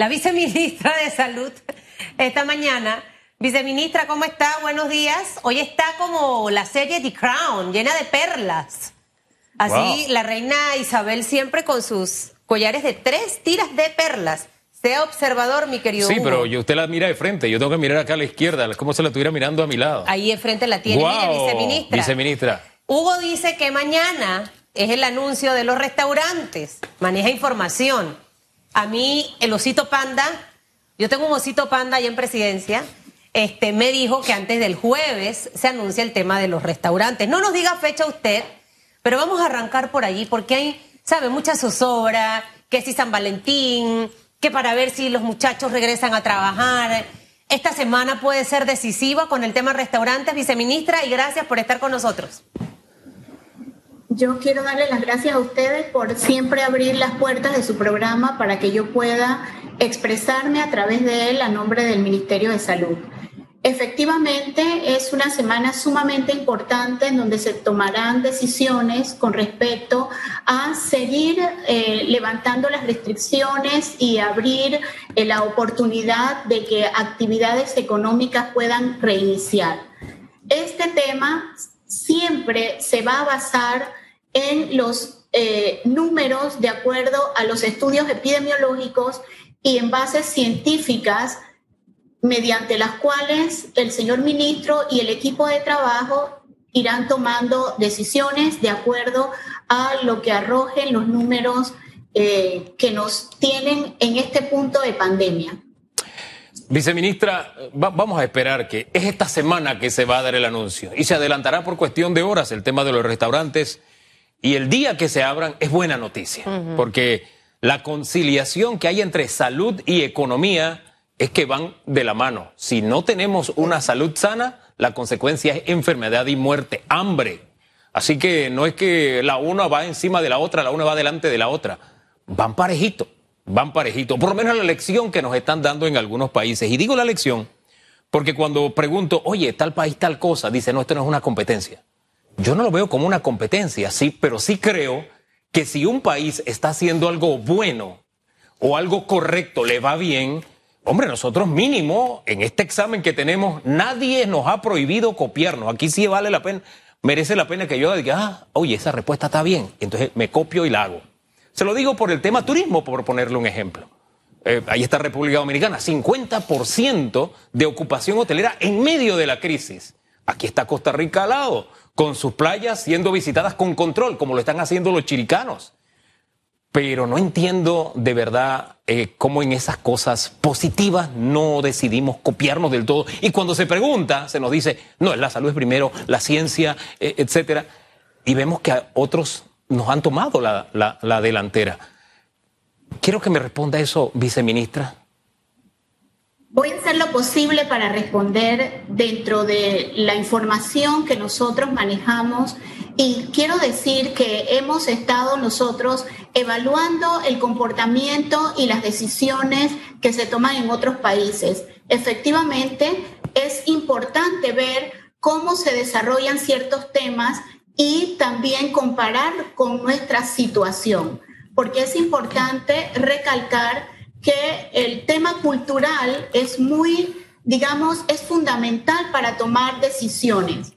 la viceministra de Salud esta mañana. Viceministra, ¿cómo está? Buenos días. Hoy está como la serie The Crown, llena de perlas. Así, la reina Isabel siempre con sus collares de tres tiras de perlas. Sea observador, mi querido. Sí, pero usted la mira de frente, yo tengo que mirar acá a la izquierda, como si la estuviera mirando a mi lado. Ahí de frente la tiene, viceministra. Viceministra. Hugo dice que mañana es el anuncio de los restaurantes, maneja información. A mí, el osito panda, yo tengo un osito panda ahí en presidencia, este, me dijo que antes del jueves se anuncia el tema de los restaurantes. No nos diga fecha usted, pero vamos a arrancar por allí porque hay, sabe, mucha zozobra, que si San Valentín, que para ver si los muchachos regresan a trabajar. Esta semana puede ser decisiva con el tema restaurantes, viceministra, y gracias por estar con nosotros. Yo quiero darle las gracias a ustedes por siempre abrir las puertas de su programa para que yo pueda expresarme a través de él a nombre del Ministerio de Salud. Efectivamente, es una semana sumamente importante en donde se tomarán decisiones con respecto a seguir eh, levantando las restricciones y abrir eh, la oportunidad de que actividades económicas puedan reiniciar. Este tema siempre se va a basar en los eh, números de acuerdo a los estudios epidemiológicos y en bases científicas mediante las cuales el señor ministro y el equipo de trabajo irán tomando decisiones de acuerdo a lo que arrojen los números eh, que nos tienen en este punto de pandemia. Viceministra, vamos a esperar que es esta semana que se va a dar el anuncio y se adelantará por cuestión de horas el tema de los restaurantes y el día que se abran es buena noticia, porque la conciliación que hay entre salud y economía es que van de la mano. Si no tenemos una salud sana, la consecuencia es enfermedad y muerte, hambre. Así que no es que la una va encima de la otra, la una va delante de la otra. Van parejito, van parejito. Por lo menos la lección que nos están dando en algunos países. Y digo la lección porque cuando pregunto, oye, tal país, tal cosa, dice, no, esto no es una competencia. Yo no lo veo como una competencia, sí, pero sí creo que si un país está haciendo algo bueno o algo correcto, le va bien, Hombre, nosotros mínimo, en este examen que tenemos, nadie nos ha prohibido copiarnos. Aquí sí vale la pena, merece la pena que yo diga, ah, oye, esa respuesta está bien. Entonces me copio y la hago. Se lo digo por el tema turismo, por ponerle un ejemplo. Eh, ahí está República Dominicana, 50% de ocupación hotelera en medio de la crisis. Aquí está Costa Rica al lado, con sus playas siendo visitadas con control, como lo están haciendo los chiricanos pero no entiendo de verdad eh, cómo en esas cosas positivas no decidimos copiarnos del todo. Y cuando se pregunta, se nos dice, no, la salud es primero, la ciencia, eh, etcétera. Y vemos que otros nos han tomado la, la delantera. Quiero que me responda eso, viceministra. Voy a hacer lo posible para responder dentro de la información que nosotros manejamos y quiero decir que hemos estado nosotros evaluando el comportamiento y las decisiones que se toman en otros países. Efectivamente, es importante ver cómo se desarrollan ciertos temas y también comparar con nuestra situación, porque es importante recalcar que el tema cultural es muy, digamos, es fundamental para tomar decisiones.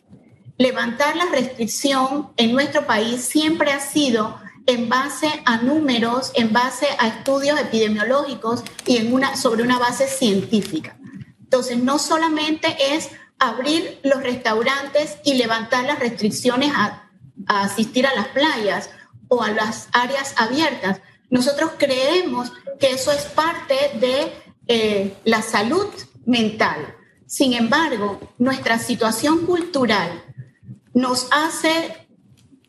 Levantar la restricción en nuestro país siempre ha sido en base a números, en base a estudios epidemiológicos y en una, sobre una base científica. Entonces, no solamente es abrir los restaurantes y levantar las restricciones a, a asistir a las playas o a las áreas abiertas. Nosotros creemos que eso es parte de eh, la salud mental. Sin embargo, nuestra situación cultural nos hace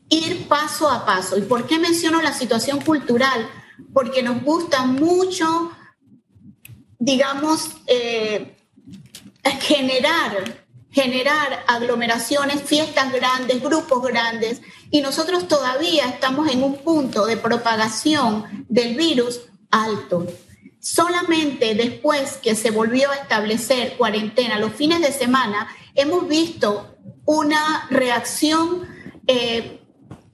ir paso a paso. ¿Y por qué menciono la situación cultural? Porque nos gusta mucho, digamos, eh, generar, generar aglomeraciones, fiestas grandes, grupos grandes, y nosotros todavía estamos en un punto de propagación del virus alto. Solamente después que se volvió a establecer cuarentena los fines de semana, hemos visto una reacción eh,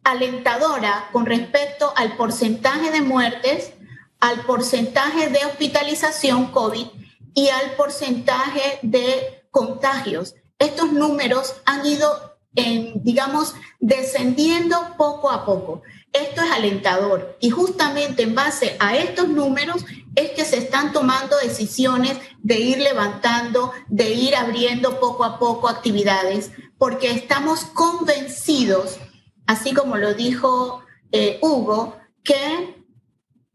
alentadora con respecto al porcentaje de muertes, al porcentaje de hospitalización COVID y al porcentaje de contagios. Estos números han ido, en, digamos, descendiendo poco a poco. Esto es alentador y justamente en base a estos números es que se están tomando decisiones de ir levantando, de ir abriendo poco a poco actividades, porque estamos convencidos, así como lo dijo eh, Hugo, que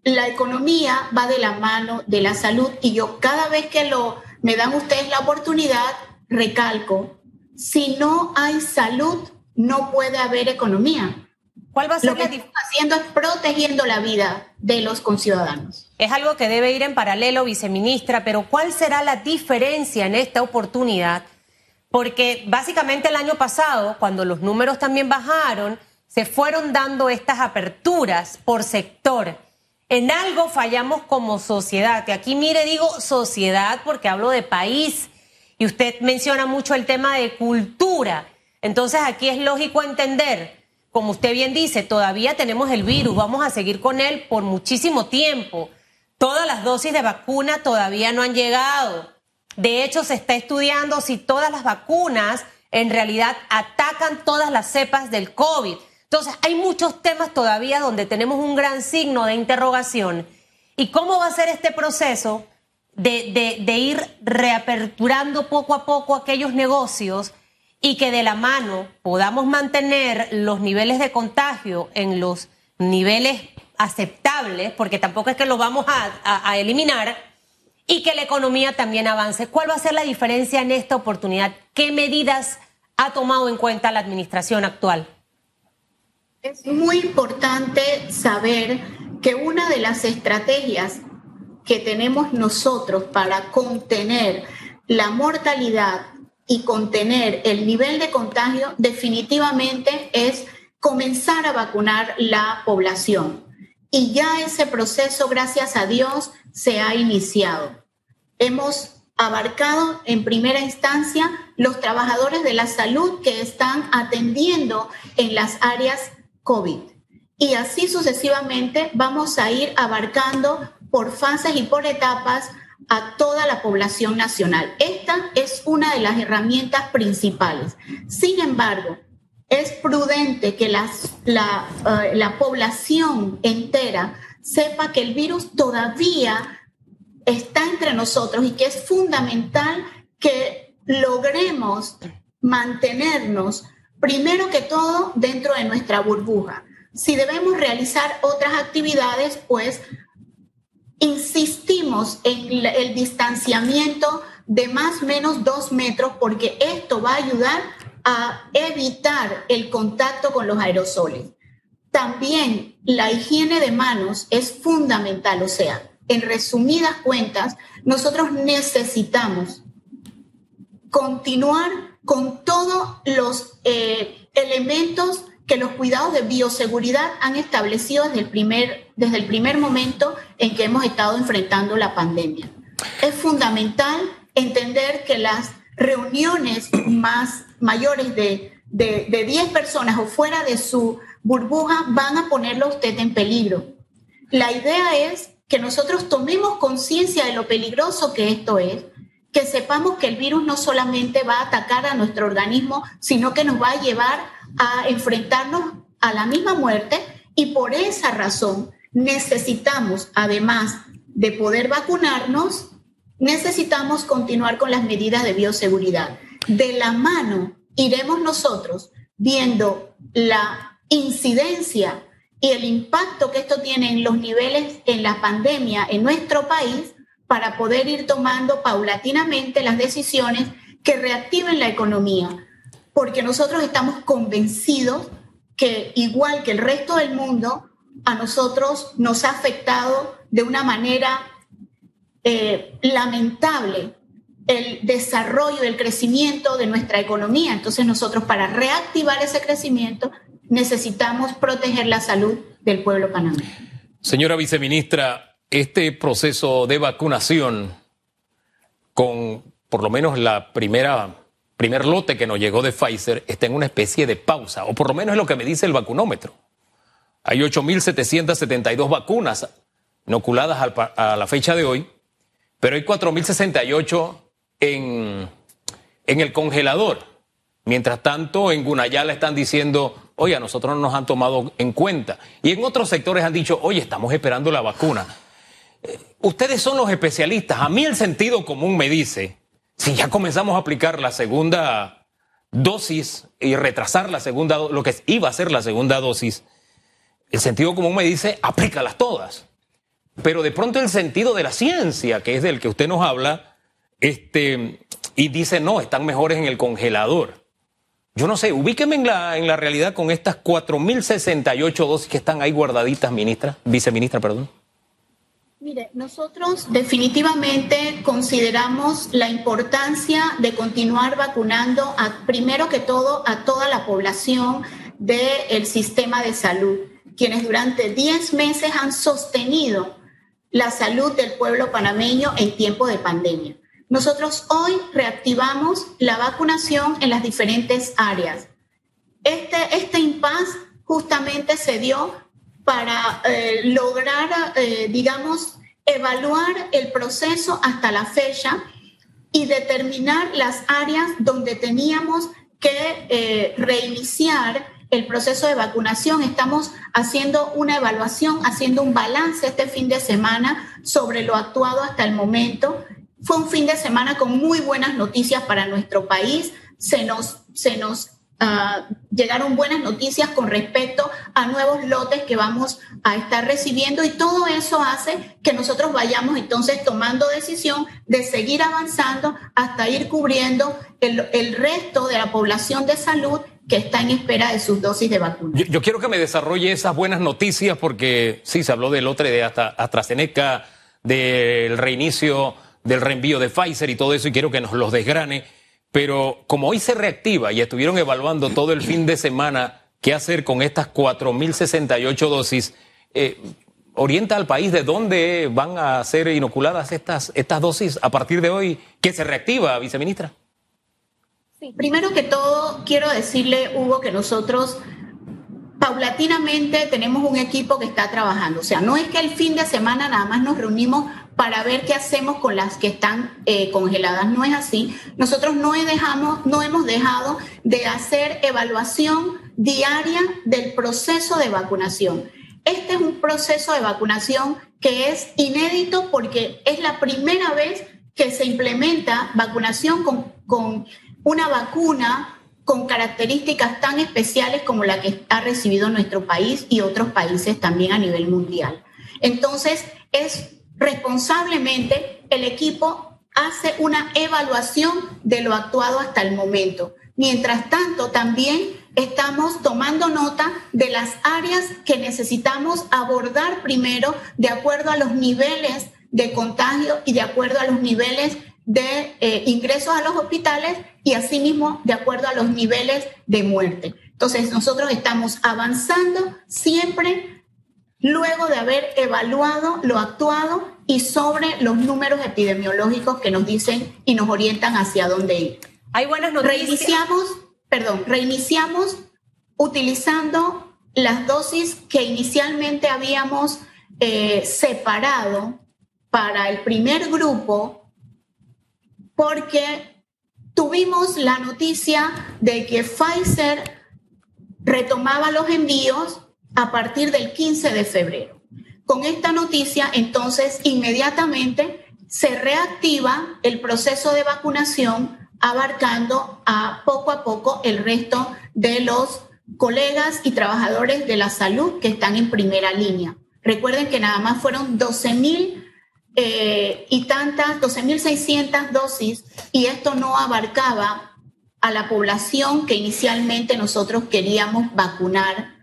la economía va de la mano de la salud y yo cada vez que lo me dan ustedes la oportunidad recalco, si no hay salud no puede haber economía. ¿Cuál va a ser lo que estamos haciendo es protegiendo la vida de los conciudadanos. Es algo que debe ir en paralelo, viceministra, pero ¿cuál será la diferencia en esta oportunidad? Porque básicamente el año pasado, cuando los números también bajaron, se fueron dando estas aperturas por sector. En algo fallamos como sociedad. Y aquí mire, digo sociedad porque hablo de país. Y usted menciona mucho el tema de cultura. Entonces aquí es lógico entender como usted bien dice, todavía tenemos el virus, vamos a seguir con él por muchísimo tiempo. Todas las dosis de vacuna todavía no han llegado. De hecho, se está estudiando si todas las vacunas en realidad atacan todas las cepas del COVID. Entonces, hay muchos temas todavía donde tenemos un gran signo de interrogación. ¿Y cómo va a ser este proceso de, de ir reaperturando poco a poco aquellos negocios? y que de la mano podamos mantener los niveles de contagio en los niveles aceptables, porque tampoco es que los vamos a, eliminar, y que la economía también avance. ¿Cuál va a ser la diferencia en esta oportunidad? ¿Qué medidas ha tomado en cuenta la administración actual? Es muy importante saber que una de las estrategias que tenemos nosotros para contener la mortalidad y contener el nivel de contagio definitivamente es comenzar a vacunar la población. Y ya ese proceso, gracias a Dios, se ha iniciado. Hemos abarcado en primera instancia los trabajadores de la salud que están atendiendo en las áreas COVID. Y así sucesivamente vamos a ir abarcando por fases y por etapas a toda la población nacional. Esta es una de las herramientas principales. Sin embargo, es prudente que la, eh, la población entera sepa que el virus todavía está entre nosotros y que es fundamental que logremos mantenernos, primero que todo, dentro de nuestra burbuja. Si debemos realizar otras actividades, pues insistimos en el distanciamiento de más o menos dos metros porque esto va a ayudar a evitar el contacto con los aerosoles. También la higiene de manos es fundamental, o sea, en resumidas cuentas, nosotros necesitamos continuar con todos los eh, elementos que los cuidados de bioseguridad han establecido desde el primer, desde el primer momento en que hemos estado enfrentando la pandemia. Es fundamental entender que las reuniones más mayores de, de, de 10 personas o fuera de su burbuja van a ponerlo a usted en peligro. La idea es que nosotros tomemos conciencia de lo peligroso que esto es, que sepamos que el virus no solamente va a atacar a nuestro organismo, sino que nos va a llevar a enfrentarnos a la misma muerte y por esa razón necesitamos, además de poder vacunarnos, necesitamos continuar con las medidas de bioseguridad. De la mano iremos nosotros viendo la incidencia y el impacto que esto tiene en los niveles en la pandemia en nuestro país para poder ir tomando paulatinamente las decisiones que reactiven la economía, porque nosotros estamos convencidos que igual que el resto del mundo, a nosotros nos ha afectado de una manera eh, lamentable el desarrollo, el crecimiento de nuestra economía. Entonces nosotros para reactivar ese crecimiento necesitamos proteger la salud del pueblo panameño. Señora viceministra, este proceso de vacunación con por lo menos la primera primer lote que nos llegó de Pfizer está en una especie de pausa, o por lo menos es lo que me dice el vacunómetro. Hay 8.772 vacunas inoculadas a la fecha de hoy, pero hay 4.068 en, en el congelador. Mientras tanto, en Gunayala están diciendo, oye, a nosotros no nos han tomado en cuenta. Y en otros sectores han dicho, oye, estamos esperando la vacuna. Eh, ustedes son los especialistas. A mí el sentido común me dice, si ya comenzamos a aplicar la segunda dosis y retrasar la segunda, lo que iba a ser la segunda dosis, el sentido común me dice, aplícalas todas. Pero de pronto el sentido de la ciencia, que es del que usted nos habla, este, y dice, no, están mejores en el congelador. Yo no sé, ubíqueme en la, en la realidad con estas 4.068 dosis que están ahí guardaditas, ministra, viceministra, perdón. Mire, nosotros definitivamente consideramos la importancia de continuar vacunando, a, primero que todo, a toda la población del sistema de salud, quienes durante 10 meses han sostenido la salud del pueblo panameño en tiempo de pandemia. Nosotros hoy reactivamos la vacunación en las diferentes áreas. Este, este impasse justamente se dio para eh, lograr, eh, digamos, evaluar el proceso hasta la fecha y determinar las áreas donde teníamos que eh, reiniciar el proceso de vacunación. Estamos haciendo una evaluación, haciendo un balance este fin de semana sobre lo actuado hasta el momento. Fue un fin de semana con muy buenas noticias para nuestro país. Se nos, se nos llegaron buenas noticias con respecto a nuevos lotes que vamos a estar recibiendo y todo eso hace que nosotros vayamos entonces tomando decisión de seguir avanzando hasta ir cubriendo el, el resto de la población de salud que está en espera de sus dosis de vacuna. Yo, quiero que me desarrolle esas buenas noticias porque sí, se habló del otro de hasta AstraZeneca, del reinicio del reenvío de Pfizer y todo eso, y quiero que nos los desgrane. Pero como hoy se reactiva y estuvieron evaluando todo el fin de semana qué hacer con estas 4.068 dosis, eh, orienta al país de dónde van a ser inoculadas estas, estas dosis a partir de hoy, que se reactiva, viceministra. Primero que todo, quiero decirle, Hugo, que nosotros paulatinamente tenemos un equipo que está trabajando. O sea, no es que el fin de semana nada más nos reunimos para ver qué hacemos con las que están eh, congeladas. No es así. Nosotros no, hemos dejado de hacer evaluación diaria del proceso de vacunación. Este es un proceso de vacunación que es inédito porque es la primera vez que se implementa vacunación con una vacuna con características tan especiales como la que ha recibido nuestro país y otros países también a nivel mundial. Entonces, es responsablemente el equipo hace una evaluación de lo actuado hasta el momento. Mientras tanto, también estamos tomando nota de las áreas que necesitamos abordar primero de acuerdo a los niveles de contagio y de acuerdo a los niveles de eh, ingresos a los hospitales y asimismo de acuerdo a los niveles de muerte. Entonces, nosotros estamos avanzando siempre luego de haber evaluado lo actuado y sobre los números epidemiológicos que nos dicen y nos orientan hacia dónde ir. Hay buenas noticias. Reiniciamos, perdón, reiniciamos utilizando las dosis que inicialmente habíamos eh, separado para el primer grupo porque tuvimos la noticia de que Pfizer retomaba los envíos a partir del 15 de febrero. Con esta noticia, entonces, inmediatamente se reactiva el proceso de vacunación abarcando a poco a poco el resto de los colegas y trabajadores de la salud que están en primera línea. Recuerden que nada más fueron 12 mil eh, y tantas, 12.600 dosis, y esto no abarcaba a la población que inicialmente nosotros queríamos vacunar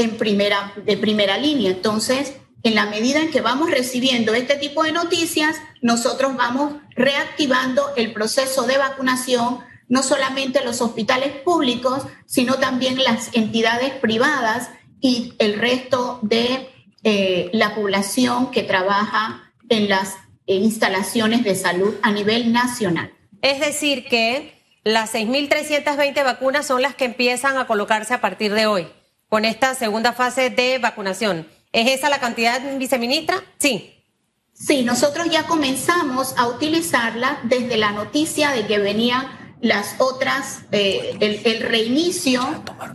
en primera, de primera línea. Entonces, en la medida en que vamos recibiendo este tipo de noticias, nosotros vamos reactivando el proceso de vacunación, no solamente los hospitales públicos, sino también las entidades privadas y el resto de eh, la población que trabaja en las instalaciones de salud a nivel nacional. Es decir, que las 6.320 vacunas son las que empiezan a colocarse a partir de hoy, con esta segunda fase de vacunación. ¿Es esa la cantidad, viceministra? Sí. Sí, nosotros ya comenzamos a utilizarla desde la noticia de que venían las otras, eh, el, reinicio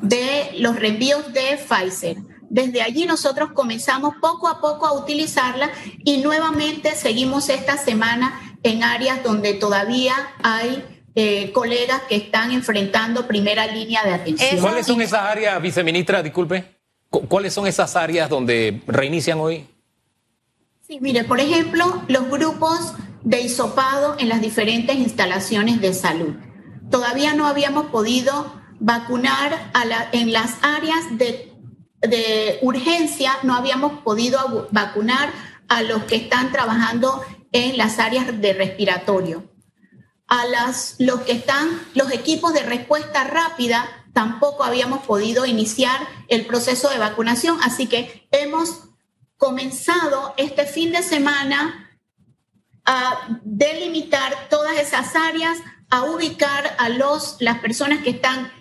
de los reenvíos de Pfizer. Desde allí nosotros comenzamos poco a poco a utilizarla y nuevamente seguimos esta semana en áreas donde todavía hay eh, colegas que están enfrentando primera línea de atención. ¿Cuáles son esas áreas, viceministra? Disculpe. ¿Cuáles son esas áreas donde reinician hoy? Sí, mire, por ejemplo, los grupos de hisopado en las diferentes instalaciones de salud. Todavía no habíamos podido vacunar a la, en las áreas de, de urgencia, no habíamos podido vacunar a los que están trabajando en las áreas de respiratorio. A las, los que están, los equipos de respuesta rápida, tampoco habíamos podido iniciar el proceso de vacunación, así que hemos comenzado este fin de semana a delimitar todas esas áreas, a ubicar a los, las personas que están,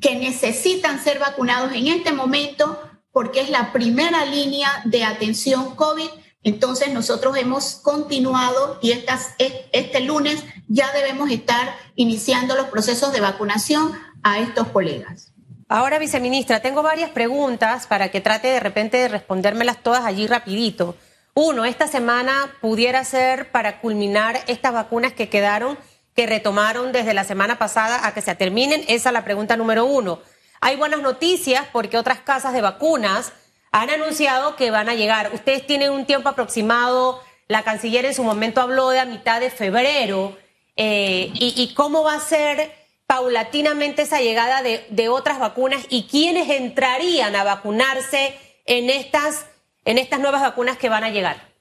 que necesitan ser vacunados en este momento, porque es la primera línea de atención COVID. Entonces nosotros hemos continuado y estas, este lunes ya debemos estar iniciando los procesos de vacunación a estos colegas. Ahora, viceministra, tengo varias preguntas para que trate de repente de respondérmelas todas allí rapidito. Uno, esta semana pudiera ser para culminar estas vacunas que quedaron, que retomaron desde la semana pasada a que se terminen. Esa es la pregunta número uno. Hay buenas noticias porque otras casas de vacunas han anunciado que van a llegar. Ustedes tienen un tiempo aproximado, la canciller en su momento habló de a mitad de febrero. Eh, y, ¿Y cómo va a ser? paulatinamente esa llegada de, otras vacunas y quiénes entrarían a vacunarse en estas, en estas nuevas vacunas que van a llegar?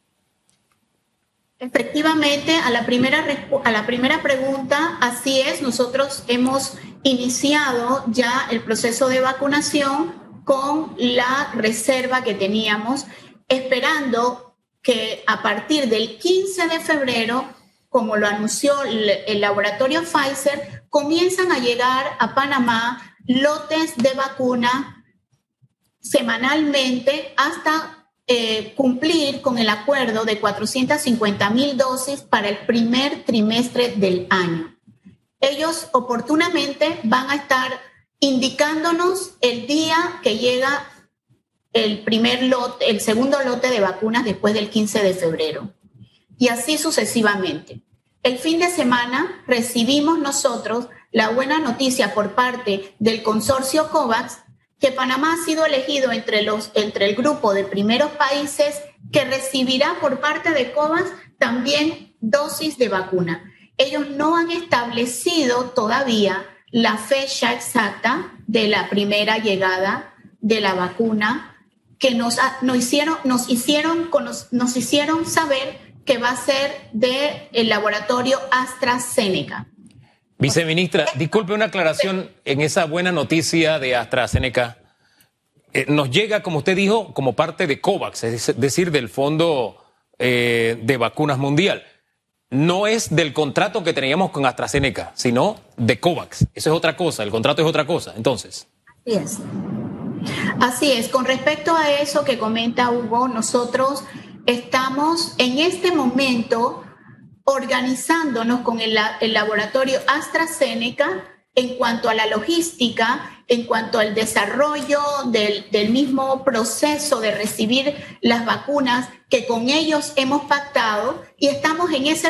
Efectivamente, a la, primera, a la primera pregunta, así es, nosotros hemos iniciado ya el proceso de vacunación con la reserva que teníamos, esperando que a partir del 15 de febrero, como lo anunció el laboratorio Pfizer, comienzan a llegar a Panamá lotes de vacuna semanalmente hasta eh, cumplir con el acuerdo de 450 mil dosis para el primer trimestre del año. Ellos oportunamente van a estar indicándonos el día que llega el primer lote, el segundo lote de vacunas después del 15 de febrero. Y así sucesivamente. El fin de semana recibimos nosotros la buena noticia por parte del consorcio COVAX que Panamá ha sido elegido entre, los, entre el grupo de primeros países que recibirá por parte de COVAX también dosis de vacuna. Ellos no han establecido todavía la fecha exacta de la primera llegada de la vacuna que nos, nos, hicieron, nos, hicieron, nos hicieron saber que va a ser del el laboratorio AstraZeneca. Viceministra, disculpe una aclaración en esa buena noticia de AstraZeneca. Eh, nos llega, como usted dijo, como parte de COVAX, es decir, del Fondo eh, de Vacunas Mundial. No es del contrato que teníamos con AstraZeneca, sino de COVAX. Eso es otra cosa, el contrato es otra cosa, entonces. Así es. Así es. Con respecto a eso que comenta Hugo, nosotros estamos en este momento organizándonos con el, laboratorio AstraZeneca en cuanto a la logística, en cuanto al desarrollo del, del, mismo proceso de recibir las vacunas que con ellos hemos pactado y estamos en ese,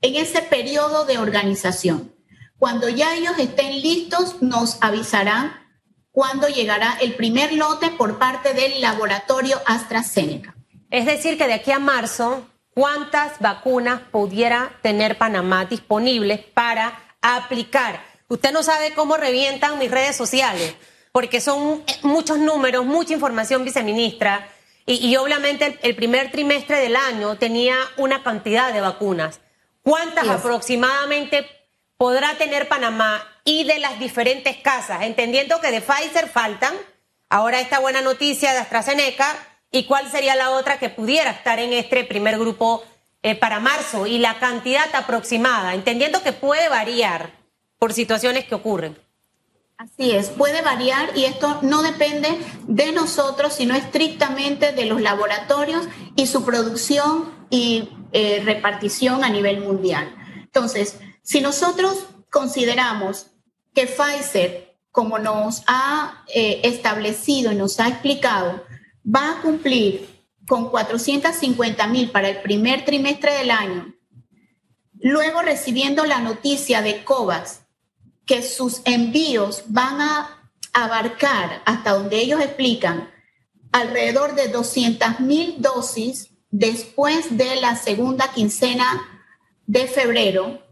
en ese periodo de organización. Cuando ya ellos estén listos, nos avisarán cuándo llegará el primer lote por parte del laboratorio AstraZeneca. Es decir, que de aquí a marzo, ¿cuántas vacunas pudiera tener Panamá disponibles para aplicar? Usted no sabe cómo revientan mis redes sociales, porque son muchos números, mucha información, viceministra. Y, obviamente el, primer trimestre del año tenía una cantidad de vacunas. ¿Cuántas aproximadamente podrá tener Panamá y de las diferentes casas? Entendiendo que de Pfizer faltan. Ahora esta buena noticia de AstraZeneca ¿Y cuál sería la otra que pudiera estar en este primer grupo eh, para marzo? Y la cantidad aproximada, entendiendo que puede variar por situaciones que ocurren. Así es, puede variar y esto no depende de nosotros, sino estrictamente de los laboratorios y su producción y eh, repartición a nivel mundial. Entonces, si nosotros consideramos que Pfizer, como nos ha eh, establecido y nos ha explicado, va a cumplir con 450 mil para el primer trimestre del año, luego recibiendo la noticia de COVAX que sus envíos van a abarcar, hasta donde ellos explican, alrededor de 200 mil dosis después de la segunda quincena de febrero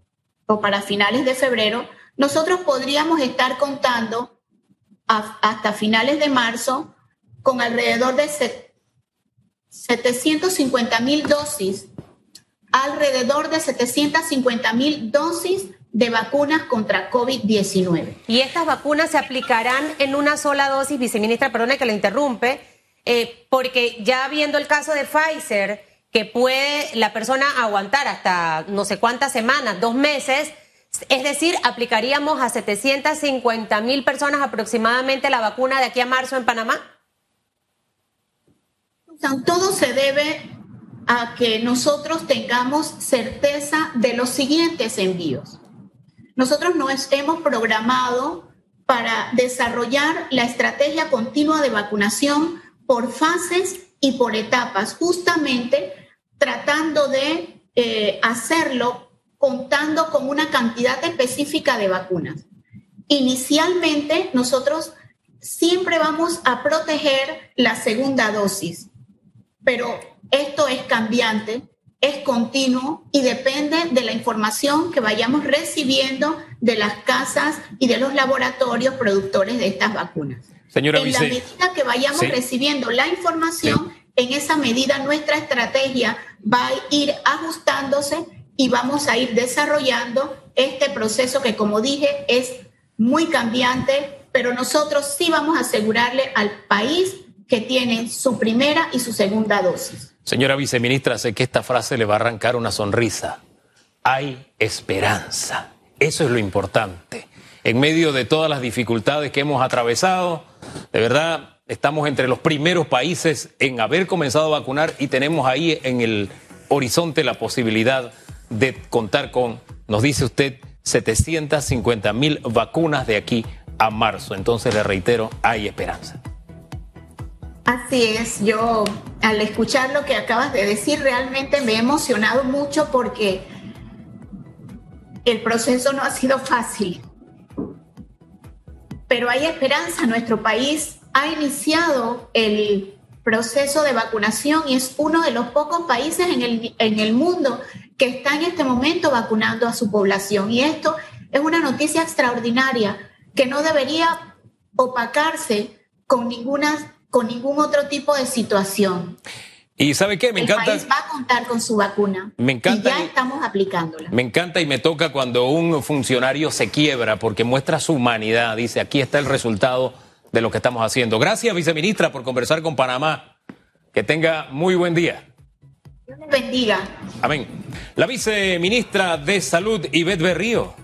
o para finales de febrero, nosotros podríamos estar contando hasta finales de marzo con alrededor de 750 mil dosis, alrededor de 750 mil dosis de vacunas contra COVID-19. ¿Y estas vacunas se aplicarán en una sola dosis, viceministra? Perdone que le interrumpe, eh, porque ya viendo el caso de Pfizer, que puede la persona aguantar hasta no sé cuántas semanas, dos meses, es decir, aplicaríamos a 750 mil personas aproximadamente la vacuna de aquí a marzo en Panamá. Todo se debe a que nosotros tengamos certeza de los siguientes envíos. Nosotros nos hemos programado para desarrollar la estrategia continua de vacunación por fases y por etapas, justamente tratando de eh, hacerlo contando con una cantidad específica de vacunas. Inicialmente, nosotros siempre vamos a proteger la segunda dosis, pero esto es cambiante es continuo y depende de la información que vayamos recibiendo de las casas y de los laboratorios productores de estas vacunas. Señora en la medida que vayamos recibiendo la información, en esa medida nuestra estrategia va a ir ajustándose y vamos a ir desarrollando este proceso que, como dije, es muy cambiante, pero nosotros sí vamos a asegurarle al país que tiene su primera y su segunda dosis. Señora viceministra, sé que esta frase le va a arrancar una sonrisa. Hay esperanza. Eso es lo importante. En medio de todas las dificultades que hemos atravesado, de verdad estamos entre los primeros países en haber comenzado a vacunar y tenemos ahí en el horizonte la posibilidad de contar con, nos dice usted, 750 mil vacunas de aquí a marzo. Entonces le reitero, hay esperanza. Así es, yo al escuchar lo que acabas de decir realmente me he emocionado mucho porque el proceso no ha sido fácil. Pero hay esperanza, nuestro país ha iniciado el proceso de vacunación y es uno de los pocos países en el, en el mundo que está en este momento vacunando a su población. Y esto es una noticia extraordinaria que no debería opacarse con ninguna con ningún otro tipo de situación. Y sabe qué, me el encanta. País va a contar con su vacuna. Me encanta. Y ya estamos aplicándola. Me encanta y me toca cuando un funcionario se quiebra porque muestra su humanidad. Dice, aquí está el resultado de lo que estamos haciendo. Gracias, viceministra, por conversar con Panamá. Que tenga muy buen día. Dios les bendiga. Amén. La viceministra de Salud, Ivette Berrío.